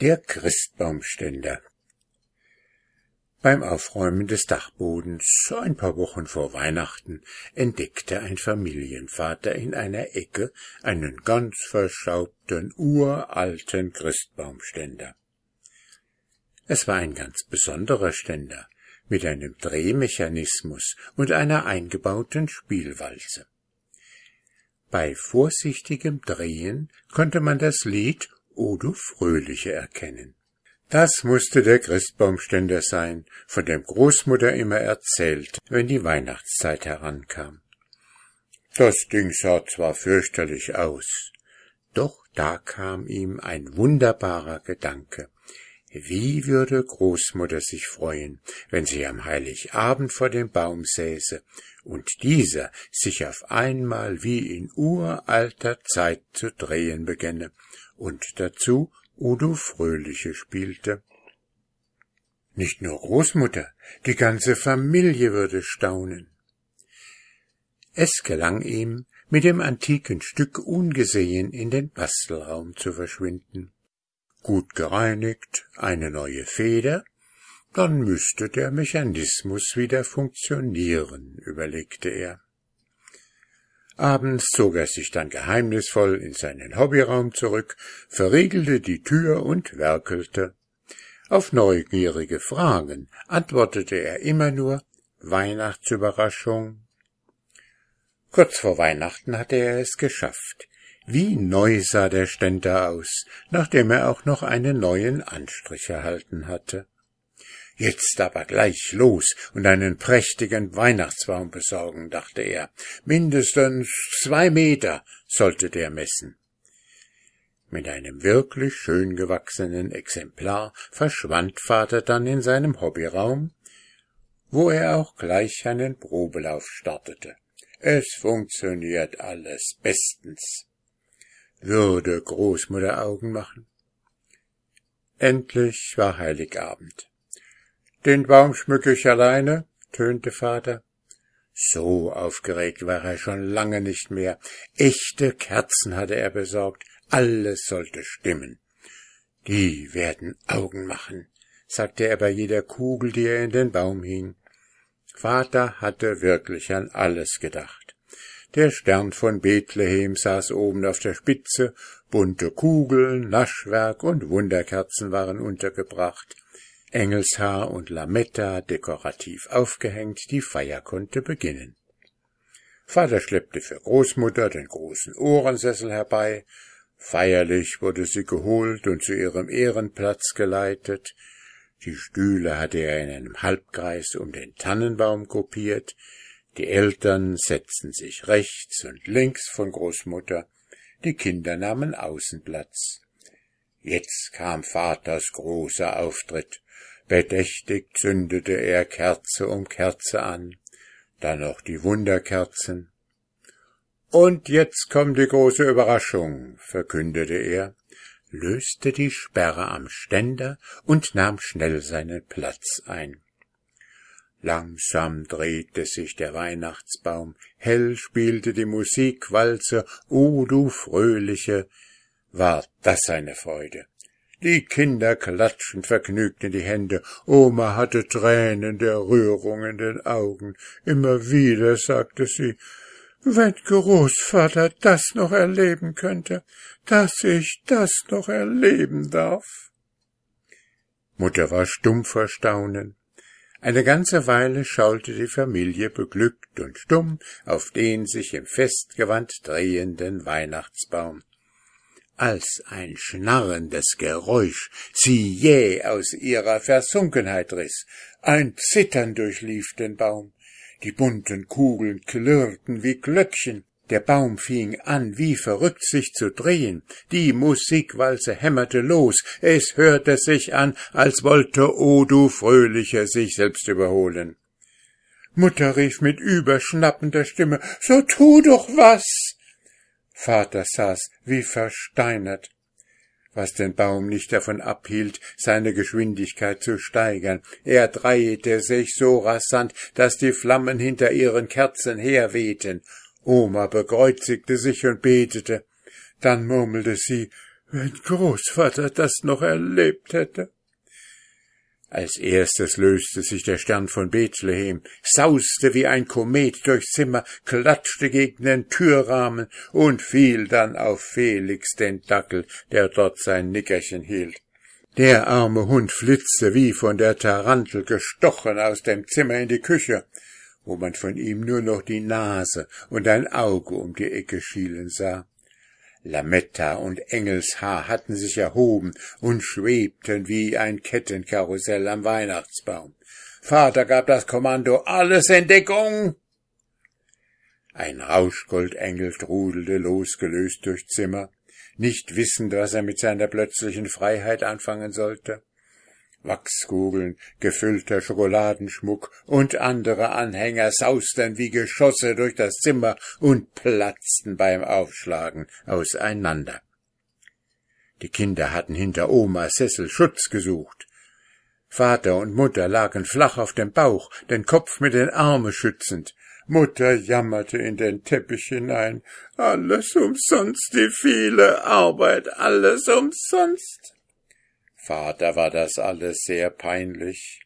Der Christbaumständer Beim Aufräumen des Dachbodens ein paar Wochen vor Weihnachten entdeckte ein Familienvater in einer Ecke einen ganz verschaubten, uralten Christbaumständer. Es war ein ganz besonderer Ständer mit einem Drehmechanismus und einer eingebauten Spielwalze. Bei vorsichtigem Drehen konnte man das Lied O du Fröhliche erkennen. Das musste der Christbaumständer sein, von dem Großmutter immer erzählt, wenn die Weihnachtszeit herankam. Das Ding sah zwar fürchterlich aus, doch da kam ihm ein wunderbarer Gedanke. Wie würde Großmutter sich freuen, wenn sie am Heiligabend vor dem Baum säße und dieser sich auf einmal wie in uralter Zeit zu drehen begänne und dazu Udo Fröhliche spielte. Nicht nur Großmutter, die ganze Familie würde staunen. Es gelang ihm, mit dem antiken Stück ungesehen in den Bastelraum zu verschwinden. Gut gereinigt, eine neue Feder, dann müsste der Mechanismus wieder funktionieren, überlegte er. Abends zog er sich dann geheimnisvoll in seinen Hobbyraum zurück, verriegelte die Tür und werkelte. Auf neugierige Fragen antwortete er immer nur Weihnachtsüberraschung. Kurz vor Weihnachten hatte er es geschafft. Wie neu sah der Ständer aus, nachdem er auch noch einen neuen Anstrich erhalten hatte. Jetzt aber gleich los und einen prächtigen Weihnachtsbaum besorgen, dachte er. Mindestens zwei Meter sollte der messen. Mit einem wirklich schön gewachsenen Exemplar verschwand Vater dann in seinem Hobbyraum, wo er auch gleich einen Probelauf startete. Es funktioniert alles bestens. Würde Großmutter Augen machen? Endlich war Heiligabend. Den Baum schmücke ich alleine, tönte Vater. So aufgeregt war er schon lange nicht mehr. Echte Kerzen hatte er besorgt. Alles sollte stimmen. Die werden Augen machen, sagte er bei jeder Kugel, die er in den Baum hing. Vater hatte wirklich an alles gedacht. Der Stern von Bethlehem saß oben auf der Spitze, bunte Kugeln, Naschwerk und Wunderkerzen waren untergebracht. Engelshaar und Lametta dekorativ aufgehängt, die Feier konnte beginnen. Vater schleppte für Großmutter den großen Ohrensessel herbei, feierlich wurde sie geholt und zu ihrem Ehrenplatz geleitet, die Stühle hatte er in einem Halbkreis um den Tannenbaum gruppiert, die Eltern setzten sich rechts und links von Großmutter, die Kinder nahmen Außenplatz. Jetzt kam Vaters großer Auftritt. Bedächtig zündete er Kerze um Kerze an, dann noch die Wunderkerzen. Und jetzt kommt die große Überraschung, verkündete er, löste die Sperre am Ständer und nahm schnell seinen Platz ein. Langsam drehte sich der Weihnachtsbaum, hell spielte die Musikwalze, o du fröhliche, war das eine Freude. Die Kinder klatschten vergnügt in die Hände. Oma hatte Tränen der Rührung in den Augen. Immer wieder sagte sie, wenn Großvater das noch erleben könnte, dass ich das noch erleben darf. Mutter war stumm vor Staunen. Eine ganze Weile schaute die Familie beglückt und stumm auf den sich im Festgewand drehenden Weihnachtsbaum als ein schnarrendes Geräusch sie jäh aus ihrer Versunkenheit riß. Ein Zittern durchlief den Baum. Die bunten Kugeln klirrten wie Glöckchen. Der Baum fing an, wie verrückt sich zu drehen. Die Musikwalze hämmerte los. Es hörte sich an, als wollte O du Fröhliche sich selbst überholen. Mutter rief mit überschnappender Stimme, so tu doch was! Vater saß wie versteinert, was den Baum nicht davon abhielt, seine Geschwindigkeit zu steigern. Er drehte sich so rasant, dass die Flammen hinter ihren Kerzen herwehten. Oma bekreuzigte sich und betete. Dann murmelte sie, Wenn Großvater das noch erlebt hätte. Als erstes löste sich der Stern von Bethlehem, sauste wie ein Komet durchs Zimmer, klatschte gegen den Türrahmen und fiel dann auf Felix den Dackel, der dort sein Nickerchen hielt. Der arme Hund flitzte wie von der Tarantel gestochen aus dem Zimmer in die Küche, wo man von ihm nur noch die Nase und ein Auge um die Ecke schielen sah. Lametta und Engelshaar hatten sich erhoben und schwebten wie ein Kettenkarussell am Weihnachtsbaum. Vater gab das Kommando, alles in Deckung! Ein Rauschgoldengel trudelte losgelöst durch Zimmer, nicht wissend, was er mit seiner plötzlichen Freiheit anfangen sollte. Wachskugeln, gefüllter Schokoladenschmuck und andere Anhänger sausten wie Geschosse durch das Zimmer und platzten beim Aufschlagen auseinander. Die Kinder hatten hinter Omas Sessel Schutz gesucht. Vater und Mutter lagen flach auf dem Bauch, den Kopf mit den Armen schützend. Mutter jammerte in den Teppich hinein. Alles umsonst, die viele Arbeit, alles umsonst. Vater war das alles sehr peinlich.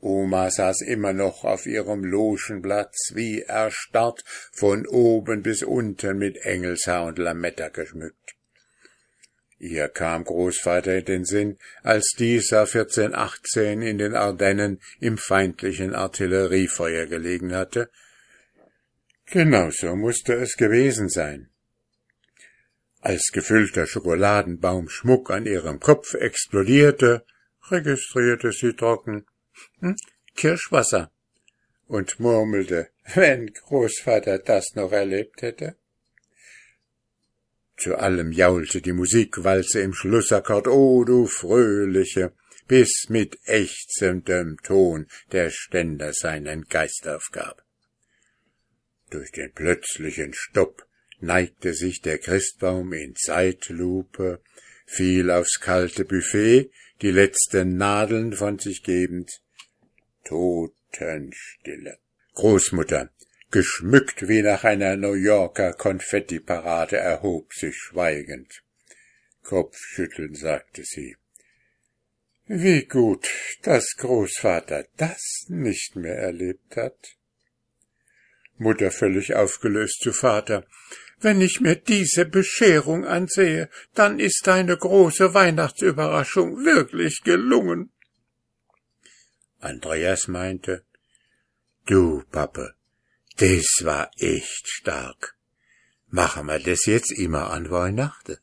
Oma saß immer noch auf ihrem Logenplatz, wie erstarrt, von oben bis unten mit Engelshaar und Lametta geschmückt. Ihr kam Großvater in den Sinn, als dieser 1418 in den Ardennen im feindlichen Artilleriefeuer gelegen hatte. Genauso musste es gewesen sein. Als gefüllter Schokoladenbaumschmuck an ihrem Kopf explodierte, registrierte sie trocken hm, Kirschwasser und murmelte, wenn Großvater das noch erlebt hätte. Zu allem jaulte die Musikwalze im Schlussakkord, o oh, du fröhliche, bis mit ächzendem Ton der Ständer seinen Geist aufgab. Durch den plötzlichen Stopp neigte sich der Christbaum in Zeitlupe, fiel aufs kalte Buffet, die letzten Nadeln von sich gebend. Totenstille. Großmutter, geschmückt wie nach einer New Yorker Konfettiparade, erhob sich schweigend. Kopfschütteln sagte sie. Wie gut, dass Großvater das nicht mehr erlebt hat. Mutter völlig aufgelöst zu Vater. Wenn ich mir diese Bescherung ansehe, dann ist deine große Weihnachtsüberraschung wirklich gelungen. Andreas meinte, Du, Pappe, das war echt stark. Machen wir das jetzt immer an Weihnachten?